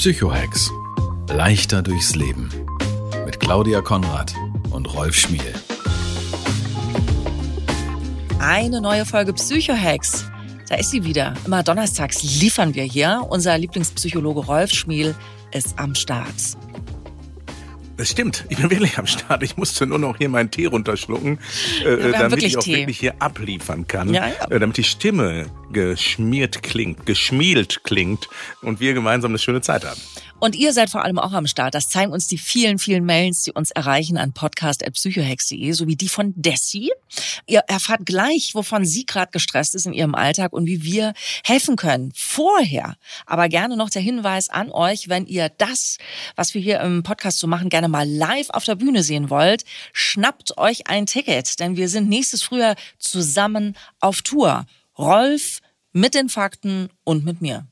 Psychohex. Leichter durchs Leben. Mit Claudia Konrad und Rolf Schmiel. Eine neue Folge Psychohex. Da ist sie wieder. Immer donnerstags liefern wir hier. Unser Lieblingspsychologe Rolf Schmiel ist am Start. Das stimmt, ich bin wirklich am Start. Ich musste nur noch hier meinen Tee runterschlucken, äh, damit ich auch Tee. wirklich hier abliefern kann. Ja, ja. Äh, damit die Stimme geschmiert klingt, geschmielt klingt und wir gemeinsam eine schöne Zeit haben. Und ihr seid vor allem auch am Start. Das zeigen uns die vielen, vielen Mails, die uns erreichen an podcast.psychohex.de, sowie die von Dessi. Ihr erfahrt gleich, wovon sie gerade gestresst ist in ihrem Alltag und wie wir helfen können. Vorher aber gerne noch der Hinweis an euch, wenn ihr das, was wir hier im Podcast so machen, gerne mal live auf der Bühne sehen wollt, schnappt euch ein Ticket, denn wir sind nächstes Frühjahr zusammen auf Tour. Rolf mit den Fakten und mit mir.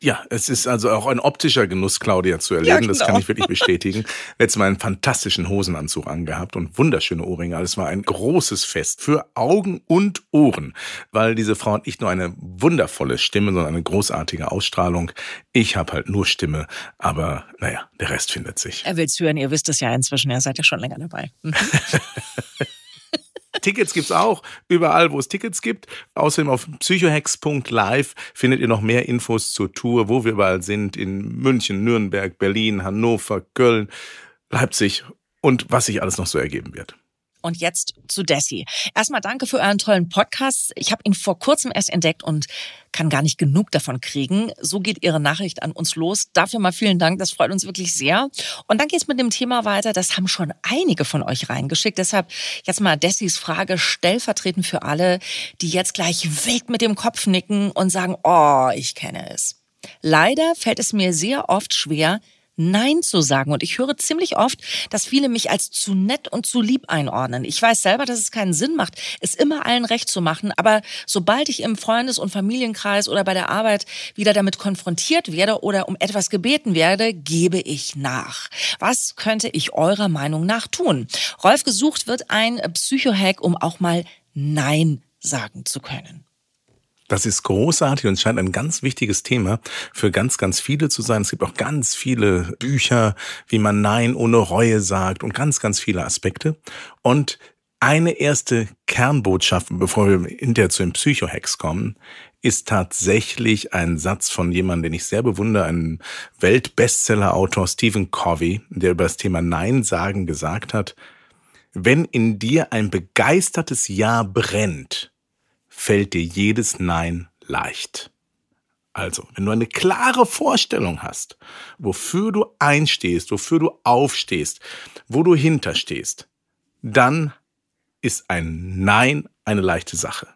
Ja, es ist also auch ein optischer Genuss, Claudia zu erleben. Ja, Das genau. kann ich wirklich bestätigen. Letztes Mal einen fantastischen Hosenanzug angehabt und wunderschöne Ohrringe. Also Es war ein großes Fest für Augen und Ohren, weil diese Frau hat nicht nur eine wundervolle Stimme, sondern eine großartige Ausstrahlung. Ich habe halt nur Stimme, aber naja, der Rest findet sich. Er will's hören, ihr wisst es ja inzwischen, ihr seid ja schon länger dabei. Tickets gibt's auch überall, wo es Tickets gibt. Außerdem auf psychohex.live findet ihr noch mehr Infos zur Tour, wo wir überall sind. In München, Nürnberg, Berlin, Hannover, Köln, Leipzig und was sich alles noch so ergeben wird. Und jetzt zu Desi. Erstmal danke für euren tollen Podcast. Ich habe ihn vor kurzem erst entdeckt und kann gar nicht genug davon kriegen. So geht Ihre Nachricht an uns los. Dafür mal vielen Dank, das freut uns wirklich sehr. Und dann geht's mit dem Thema weiter. Das haben schon einige von euch reingeschickt. Deshalb jetzt mal Dessis Frage stellvertretend für alle, die jetzt gleich wild mit dem Kopf nicken und sagen, oh, ich kenne es. Leider fällt es mir sehr oft schwer, Nein zu sagen. Und ich höre ziemlich oft, dass viele mich als zu nett und zu lieb einordnen. Ich weiß selber, dass es keinen Sinn macht, es immer allen recht zu machen. Aber sobald ich im Freundes- und Familienkreis oder bei der Arbeit wieder damit konfrontiert werde oder um etwas gebeten werde, gebe ich nach. Was könnte ich eurer Meinung nach tun? Rolf gesucht wird ein Psychohack, um auch mal Nein sagen zu können. Das ist großartig und scheint ein ganz wichtiges Thema für ganz, ganz viele zu sein. Es gibt auch ganz viele Bücher, wie man Nein ohne Reue sagt und ganz, ganz viele Aspekte. Und eine erste Kernbotschaft, bevor wir hinterher zu den Psychohacks kommen, ist tatsächlich ein Satz von jemandem, den ich sehr bewundere, einem Weltbestseller-Autor Stephen Covey, der über das Thema Nein sagen gesagt hat, wenn in dir ein begeistertes Ja brennt, fällt dir jedes Nein leicht. Also, wenn du eine klare Vorstellung hast, wofür du einstehst, wofür du aufstehst, wo du hinterstehst, dann ist ein Nein eine leichte Sache.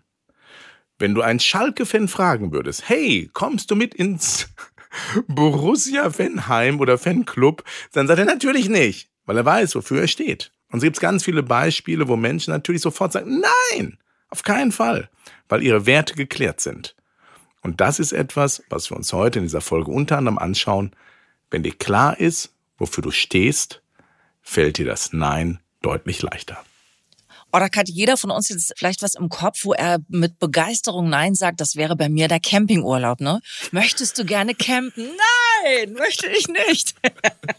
Wenn du einen Schalke-Fan fragen würdest, hey, kommst du mit ins Borussia Fanheim oder Fanclub, dann sagt er natürlich nicht, weil er weiß, wofür er steht. Und es gibt ganz viele Beispiele, wo Menschen natürlich sofort sagen, nein, auf keinen Fall, weil ihre Werte geklärt sind. Und das ist etwas, was wir uns heute in dieser Folge unter anderem anschauen. Wenn dir klar ist, wofür du stehst, fällt dir das Nein deutlich leichter. Oder hat jeder von uns jetzt vielleicht was im Kopf, wo er mit Begeisterung Nein sagt? Das wäre bei mir der Campingurlaub, ne? Möchtest du gerne campen? Nein, möchte ich nicht.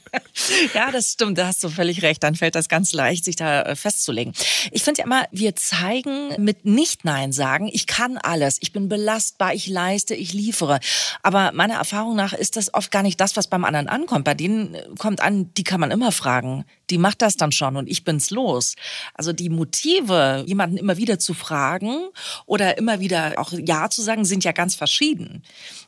ja, das stimmt, da hast du völlig recht. Dann fällt das ganz leicht, sich da äh, festzulegen. Ich finde ja immer, wir zeigen mit Nicht-Nein sagen, ich kann alles, ich bin belastbar, ich leiste, ich liefere. Aber meiner Erfahrung nach ist das oft gar nicht das, was beim anderen ankommt. Bei denen äh, kommt an, die kann man immer fragen. Die macht das dann schon und ich bin's los. Also die Motive, jemanden immer wieder zu fragen oder immer wieder auch Ja zu sagen, sind ja ganz verschieden.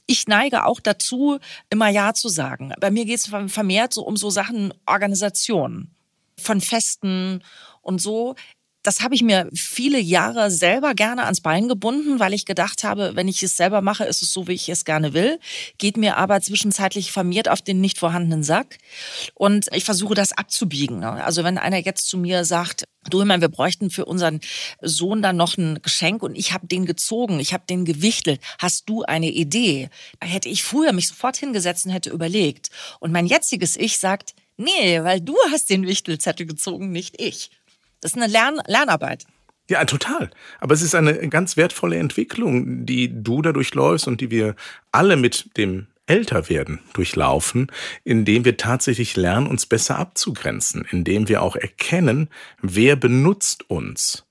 Ich neige auch dazu, immer Ja zu sagen. Bei mir geht es vermehrt so um so Sachen Organisation von Festen und so. Das habe ich mir viele Jahre selber gerne ans Bein gebunden, weil ich gedacht habe, wenn ich es selber mache, ist es so, wie ich es gerne will. Geht mir aber zwischenzeitlich vermehrt auf den nicht vorhandenen Sack. Und ich versuche das abzubiegen. Ne? Also wenn einer jetzt zu mir sagt, du, meine, wir bräuchten für unseren Sohn dann noch ein Geschenk und ich habe den gezogen, ich habe den gewichtelt. Hast du eine Idee? Hätte ich früher mich sofort hingesetzt und hätte überlegt. Und mein jetziges Ich sagt, nee, weil du hast den Wichtelzettel gezogen, nicht ich. Das ist eine Lern Lernarbeit. Ja, total. Aber es ist eine ganz wertvolle Entwicklung, die du da durchläufst und die wir alle mit dem Älterwerden durchlaufen, indem wir tatsächlich lernen, uns besser abzugrenzen, indem wir auch erkennen, wer benutzt uns.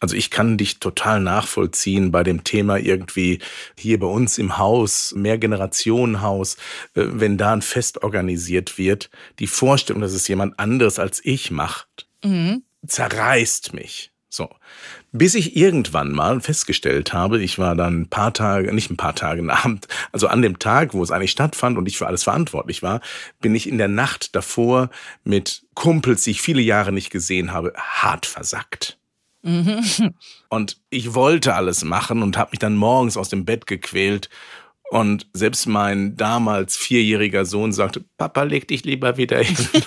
Also ich kann dich total nachvollziehen bei dem Thema irgendwie hier bei uns im Haus, Mehrgenerationenhaus, äh, wenn da ein Fest organisiert wird, die Vorstellung, dass es jemand anderes als ich macht, mhm zerreißt mich. So. Bis ich irgendwann mal festgestellt habe, ich war dann ein paar Tage, nicht ein paar Tage am Abend, also an dem Tag, wo es eigentlich stattfand und ich für alles verantwortlich war, bin ich in der Nacht davor mit Kumpels, die ich viele Jahre nicht gesehen habe, hart versackt. Mhm. Und ich wollte alles machen und habe mich dann morgens aus dem Bett gequält und selbst mein damals vierjähriger Sohn sagte, Papa, leg dich lieber wieder hin.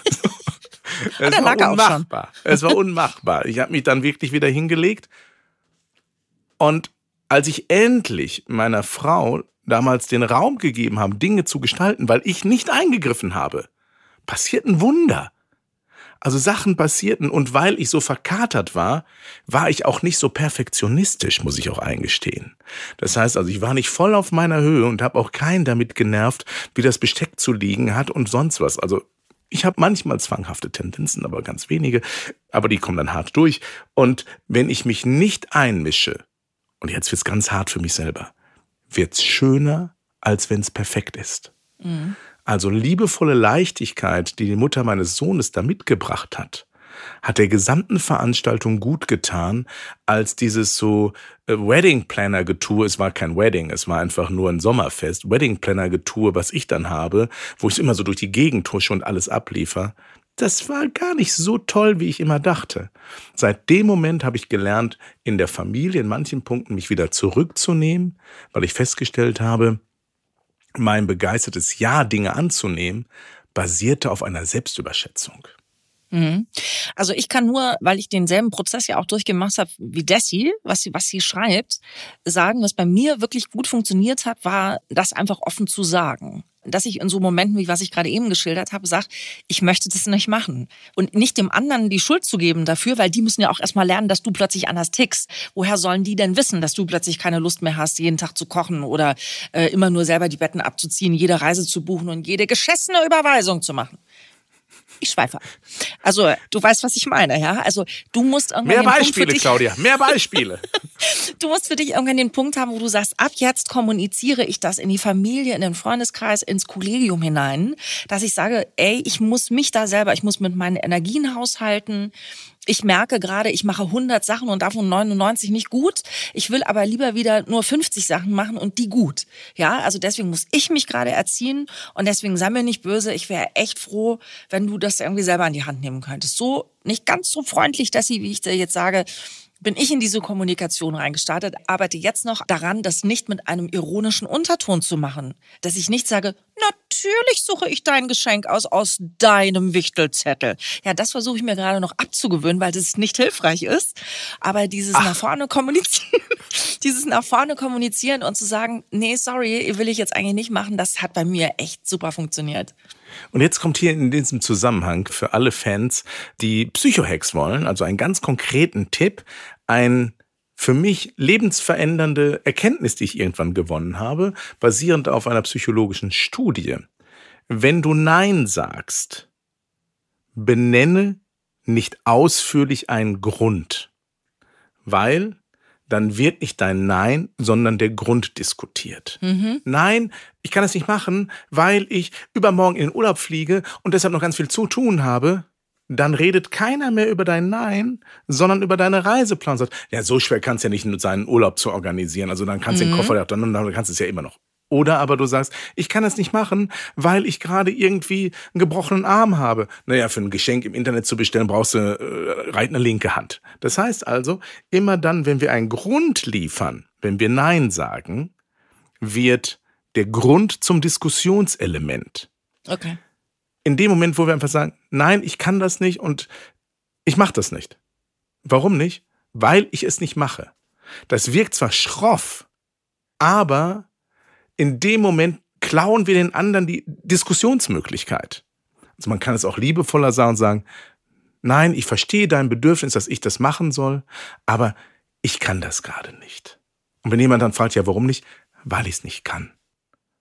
Es war unmachbar. Es war unmachbar. Ich habe mich dann wirklich wieder hingelegt. Und als ich endlich meiner Frau damals den Raum gegeben habe, Dinge zu gestalten, weil ich nicht eingegriffen habe, passierten Wunder. Also Sachen passierten und weil ich so verkatert war, war ich auch nicht so perfektionistisch, muss ich auch eingestehen. Das heißt also, ich war nicht voll auf meiner Höhe und habe auch keinen damit genervt, wie das Besteck zu liegen hat und sonst was. Also ich habe manchmal zwanghafte Tendenzen, aber ganz wenige, aber die kommen dann hart durch. Und wenn ich mich nicht einmische, und jetzt wird's ganz hart für mich selber, wird's schöner, als wenn's perfekt ist. Mhm. Also liebevolle Leichtigkeit, die die Mutter meines Sohnes da mitgebracht hat, hat der gesamten Veranstaltung gut getan, als dieses so äh, Wedding Planner Getue, es war kein Wedding, es war einfach nur ein Sommerfest, Wedding Planner Getue, was ich dann habe, wo ich immer so durch die Gegend tusche und alles abliefer. Das war gar nicht so toll, wie ich immer dachte. Seit dem Moment habe ich gelernt, in der Familie in manchen Punkten mich wieder zurückzunehmen, weil ich festgestellt habe, mein begeistertes Ja, Dinge anzunehmen, basierte auf einer Selbstüberschätzung. Mhm. Also ich kann nur, weil ich denselben Prozess ja auch durchgemacht habe wie Desi, was sie, was sie schreibt, sagen, was bei mir wirklich gut funktioniert hat, war, das einfach offen zu sagen dass ich in so Momenten, wie was ich gerade eben geschildert habe, sage, ich möchte das nicht machen. Und nicht dem anderen die Schuld zu geben dafür, weil die müssen ja auch erstmal lernen, dass du plötzlich anders tickst. Woher sollen die denn wissen, dass du plötzlich keine Lust mehr hast, jeden Tag zu kochen oder äh, immer nur selber die Betten abzuziehen, jede Reise zu buchen und jede geschessene Überweisung zu machen? Ich schweife Also, du weißt, was ich meine, ja? Also, du musst irgendwann. Mehr Beispiele, Claudia, mehr Beispiele. du musst für dich irgendwann den Punkt haben, wo du sagst, ab jetzt kommuniziere ich das in die Familie, in den Freundeskreis, ins Kollegium hinein, dass ich sage, ey, ich muss mich da selber, ich muss mit meinen Energien haushalten ich merke gerade, ich mache 100 Sachen und davon 99 nicht gut. Ich will aber lieber wieder nur 50 Sachen machen und die gut. Ja, also deswegen muss ich mich gerade erziehen und deswegen sei mir nicht böse. Ich wäre echt froh, wenn du das irgendwie selber in die Hand nehmen könntest. So nicht ganz so freundlich, dass sie, wie ich dir jetzt sage, bin ich in diese Kommunikation reingestartet, arbeite jetzt noch daran, das nicht mit einem ironischen Unterton zu machen. Dass ich nicht sage, natürlich suche ich dein Geschenk aus, aus deinem Wichtelzettel. Ja, das versuche ich mir gerade noch abzugewöhnen, weil das nicht hilfreich ist. Aber dieses Ach. nach vorne kommunizieren, dieses nach vorne kommunizieren und zu sagen, nee, sorry, will ich jetzt eigentlich nicht machen, das hat bei mir echt super funktioniert. Und jetzt kommt hier in diesem Zusammenhang für alle Fans, die Psychohacks wollen, also einen ganz konkreten Tipp, ein für mich lebensverändernde Erkenntnis, die ich irgendwann gewonnen habe, basierend auf einer psychologischen Studie. Wenn du Nein sagst, benenne nicht ausführlich einen Grund, weil dann wird nicht dein Nein, sondern der Grund diskutiert. Mhm. Nein, ich kann es nicht machen, weil ich übermorgen in den Urlaub fliege und deshalb noch ganz viel zu tun habe dann redet keiner mehr über dein Nein, sondern über deine Reiseplan. Sagt, ja, so schwer kannst du ja nicht sein, Urlaub zu organisieren. Also dann kannst du mhm. den Koffer, dann, dann kannst du es ja immer noch. Oder aber du sagst, ich kann das nicht machen, weil ich gerade irgendwie einen gebrochenen Arm habe. Naja, für ein Geschenk im Internet zu bestellen, brauchst du äh, reit eine linke Hand. Das heißt also, immer dann, wenn wir einen Grund liefern, wenn wir Nein sagen, wird der Grund zum Diskussionselement. Okay. In dem Moment, wo wir einfach sagen, nein, ich kann das nicht und ich mache das nicht. Warum nicht? Weil ich es nicht mache. Das wirkt zwar schroff, aber in dem Moment klauen wir den anderen die Diskussionsmöglichkeit. Also man kann es auch liebevoller sagen und sagen, nein, ich verstehe dein Bedürfnis, dass ich das machen soll, aber ich kann das gerade nicht. Und wenn jemand dann fragt, ja, warum nicht? Weil ich es nicht kann.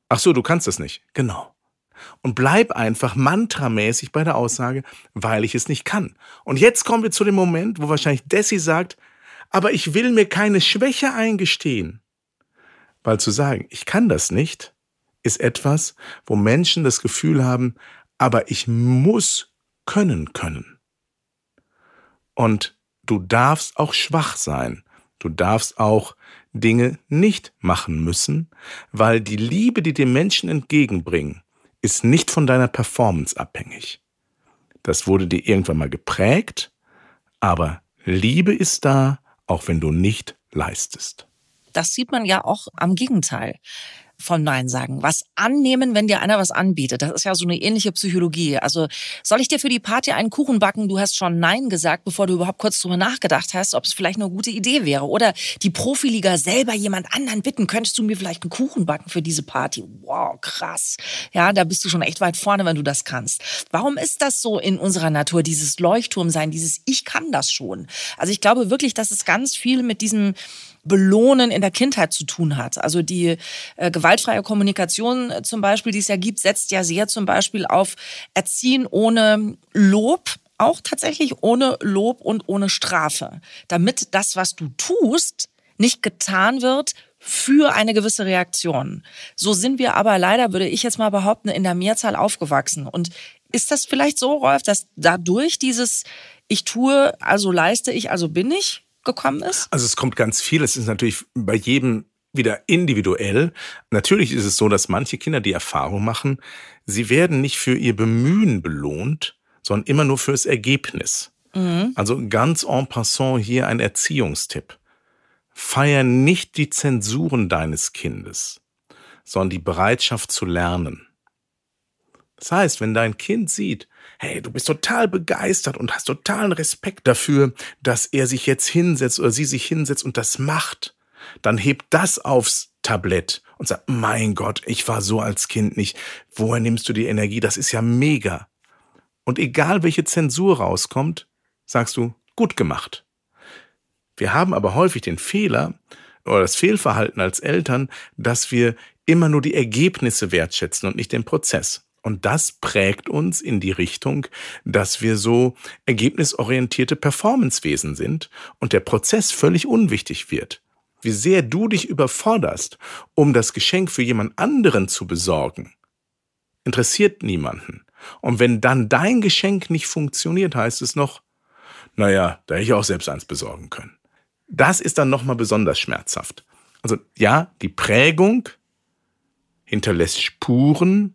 Ach so, du kannst es nicht. Genau. Und bleib einfach mantramäßig bei der Aussage, weil ich es nicht kann. Und jetzt kommen wir zu dem Moment, wo wahrscheinlich Desi sagt, aber ich will mir keine Schwäche eingestehen. Weil zu sagen, ich kann das nicht, ist etwas, wo Menschen das Gefühl haben, aber ich muss können können. Und du darfst auch schwach sein. Du darfst auch Dinge nicht machen müssen, weil die Liebe, die dir Menschen entgegenbringen, ist nicht von deiner Performance abhängig. Das wurde dir irgendwann mal geprägt, aber Liebe ist da, auch wenn du nicht leistest das sieht man ja auch am Gegenteil von Nein sagen. Was annehmen, wenn dir einer was anbietet. Das ist ja so eine ähnliche Psychologie. Also soll ich dir für die Party einen Kuchen backen? Du hast schon Nein gesagt, bevor du überhaupt kurz drüber nachgedacht hast, ob es vielleicht eine gute Idee wäre. Oder die Profiliga selber jemand anderen bitten, könntest du mir vielleicht einen Kuchen backen für diese Party? Wow, krass. Ja, da bist du schon echt weit vorne, wenn du das kannst. Warum ist das so in unserer Natur, dieses Leuchtturm sein, dieses Ich kann das schon? Also ich glaube wirklich, dass es ganz viel mit diesem Belohnen in der Kindheit zu tun hat. Also die äh, gewaltfreie Kommunikation äh, zum Beispiel, die es ja gibt, setzt ja sehr zum Beispiel auf Erziehen ohne Lob, auch tatsächlich ohne Lob und ohne Strafe, damit das, was du tust, nicht getan wird für eine gewisse Reaktion. So sind wir aber leider, würde ich jetzt mal behaupten, in der Mehrzahl aufgewachsen. Und ist das vielleicht so, Rolf, dass dadurch dieses Ich tue, also leiste ich, also bin ich, gekommen ist? Also es kommt ganz viel. Es ist natürlich bei jedem wieder individuell. Natürlich ist es so, dass manche Kinder die Erfahrung machen, sie werden nicht für ihr Bemühen belohnt, sondern immer nur fürs Ergebnis. Mhm. Also ganz en passant hier ein Erziehungstipp. Feier nicht die Zensuren deines Kindes, sondern die Bereitschaft zu lernen. Das heißt, wenn dein Kind sieht, hey, du bist total begeistert und hast totalen Respekt dafür, dass er sich jetzt hinsetzt oder sie sich hinsetzt und das macht, dann hebt das aufs Tablett und sagt, mein Gott, ich war so als Kind nicht. Woher nimmst du die Energie? Das ist ja mega. Und egal welche Zensur rauskommt, sagst du, gut gemacht. Wir haben aber häufig den Fehler oder das Fehlverhalten als Eltern, dass wir immer nur die Ergebnisse wertschätzen und nicht den Prozess. Und das prägt uns in die Richtung, dass wir so ergebnisorientierte Performancewesen sind und der Prozess völlig unwichtig wird. Wie sehr du dich überforderst, um das Geschenk für jemand anderen zu besorgen, interessiert niemanden. Und wenn dann dein Geschenk nicht funktioniert, heißt es noch, naja, da hätte ich auch selbst eins besorgen können. Das ist dann nochmal besonders schmerzhaft. Also ja, die Prägung hinterlässt Spuren,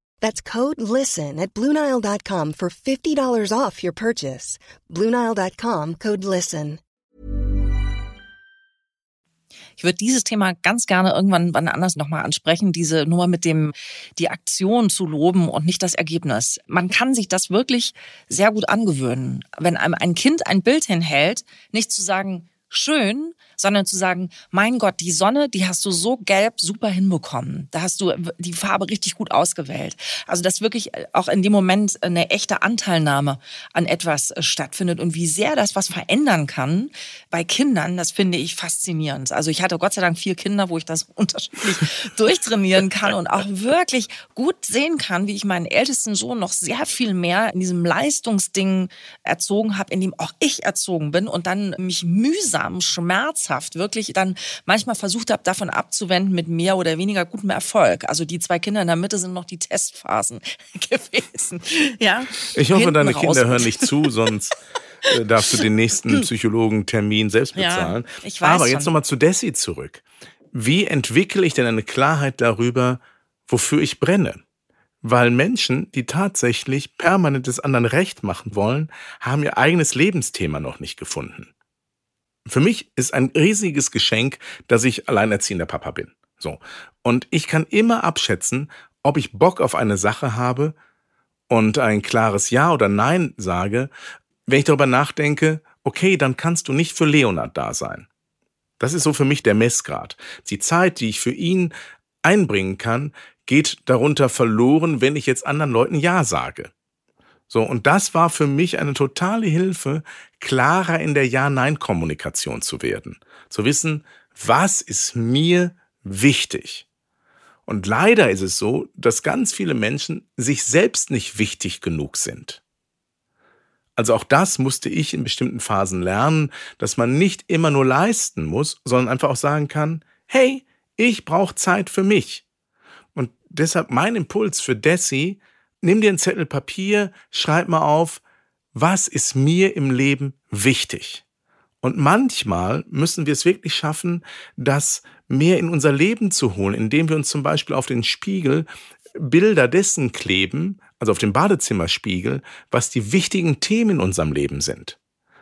That's code LISTEN at Bluenile.com for $50 off your purchase. Bluenile.com code LISTEN. Ich würde dieses Thema ganz gerne irgendwann wann anders nochmal ansprechen, diese Nummer mit dem, die Aktion zu loben und nicht das Ergebnis. Man kann sich das wirklich sehr gut angewöhnen. Wenn einem ein Kind ein Bild hinhält, nicht zu sagen, schön, sondern zu sagen, mein Gott, die Sonne, die hast du so gelb super hinbekommen. Da hast du die Farbe richtig gut ausgewählt. Also, dass wirklich auch in dem Moment eine echte Anteilnahme an etwas äh, stattfindet und wie sehr das was verändern kann bei Kindern, das finde ich faszinierend. Also, ich hatte Gott sei Dank vier Kinder, wo ich das unterschiedlich durchtrainieren kann und auch wirklich gut sehen kann, wie ich meinen ältesten Sohn noch sehr viel mehr in diesem Leistungsding erzogen habe, in dem auch ich erzogen bin und dann mich mühsam, schmerzhaft wirklich dann manchmal versucht habe, davon abzuwenden mit mehr oder weniger gutem Erfolg. Also die zwei Kinder in der Mitte sind noch die Testphasen gewesen. Ja. Ich hoffe, deine raus. Kinder hören nicht zu, sonst äh, darfst du den nächsten Psychologentermin selbst bezahlen. Ja, ich weiß Aber jetzt nochmal zu Desi zurück. Wie entwickle ich denn eine Klarheit darüber, wofür ich brenne? Weil Menschen, die tatsächlich permanent des anderen Recht machen wollen, haben ihr eigenes Lebensthema noch nicht gefunden. Für mich ist ein riesiges Geschenk, dass ich alleinerziehender Papa bin. So. Und ich kann immer abschätzen, ob ich Bock auf eine Sache habe und ein klares Ja oder Nein sage, wenn ich darüber nachdenke, okay, dann kannst du nicht für Leonard da sein. Das ist so für mich der Messgrad. Die Zeit, die ich für ihn einbringen kann, geht darunter verloren, wenn ich jetzt anderen Leuten Ja sage. So, und das war für mich eine totale Hilfe, klarer in der Ja-Nein-Kommunikation zu werden. Zu wissen, was ist mir wichtig? Und leider ist es so, dass ganz viele Menschen sich selbst nicht wichtig genug sind. Also auch das musste ich in bestimmten Phasen lernen, dass man nicht immer nur leisten muss, sondern einfach auch sagen kann, hey, ich brauche Zeit für mich. Und deshalb mein Impuls für Desi, nimm dir einen Zettel Papier, schreib mal auf, was ist mir im Leben wichtig? Und manchmal müssen wir es wirklich schaffen, das mehr in unser Leben zu holen, indem wir uns zum Beispiel auf den Spiegel Bilder dessen kleben, also auf dem Badezimmerspiegel, was die wichtigen Themen in unserem Leben sind.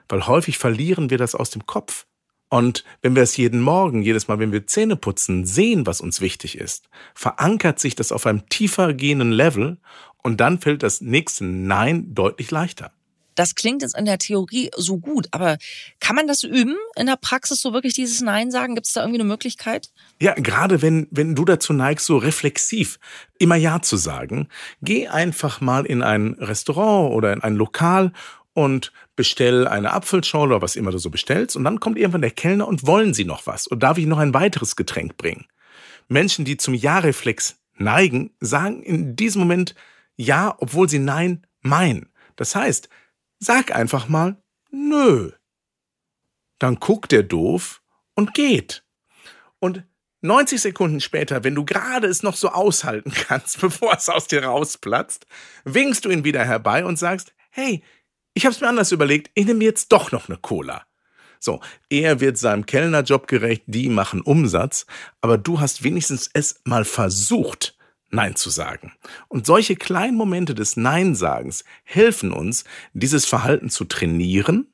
Weil häufig verlieren wir das aus dem Kopf. Und wenn wir es jeden Morgen, jedes Mal, wenn wir Zähne putzen, sehen, was uns wichtig ist, verankert sich das auf einem tiefer gehenden Level und dann fällt das nächste Nein deutlich leichter. Das klingt jetzt in der Theorie so gut, aber kann man das üben in der Praxis, so wirklich dieses Nein sagen? Gibt es da irgendwie eine Möglichkeit? Ja, gerade wenn, wenn du dazu neigst, so reflexiv immer Ja zu sagen, geh einfach mal in ein Restaurant oder in ein Lokal und bestell eine Apfelschorle oder was immer du so bestellst und dann kommt irgendwann der Kellner und wollen sie noch was oder darf ich noch ein weiteres Getränk bringen? Menschen, die zum Ja-Reflex neigen, sagen in diesem Moment Ja, obwohl sie Nein meinen. Das heißt, sag einfach mal Nö. Dann guckt er doof und geht. Und 90 Sekunden später, wenn du gerade es noch so aushalten kannst, bevor es aus dir rausplatzt, winkst du ihn wieder herbei und sagst, hey, ich hab's mir anders überlegt, ich nehme jetzt doch noch eine Cola. So, er wird seinem Kellnerjob gerecht, die machen Umsatz, aber du hast wenigstens es mal versucht, Nein zu sagen. Und solche kleinen Momente des Nein-Sagens helfen uns, dieses Verhalten zu trainieren,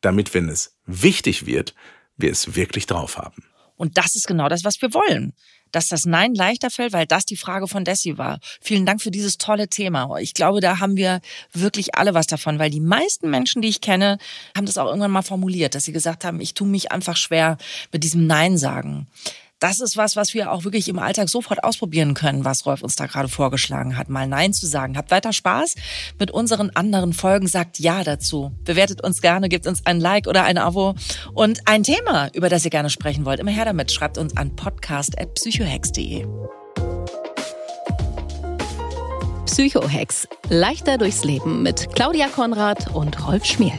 damit, wenn es wichtig wird, wir es wirklich drauf haben. Und das ist genau das, was wir wollen. Dass das Nein leichter fällt, weil das die Frage von Desi war. Vielen Dank für dieses tolle Thema. Ich glaube, da haben wir wirklich alle was davon, weil die meisten Menschen, die ich kenne, haben das auch irgendwann mal formuliert, dass sie gesagt haben, ich tue mich einfach schwer mit diesem Nein sagen das ist was, was wir auch wirklich im Alltag sofort ausprobieren können, was Rolf uns da gerade vorgeschlagen hat, mal Nein zu sagen. Habt weiter Spaß mit unseren anderen Folgen, sagt Ja dazu. Bewertet uns gerne, gebt uns ein Like oder ein Abo und ein Thema, über das ihr gerne sprechen wollt. Immer her damit, schreibt uns an podcast.psychohex.de. Psychohex. Leichter durchs Leben mit Claudia Konrad und Rolf Schmiel.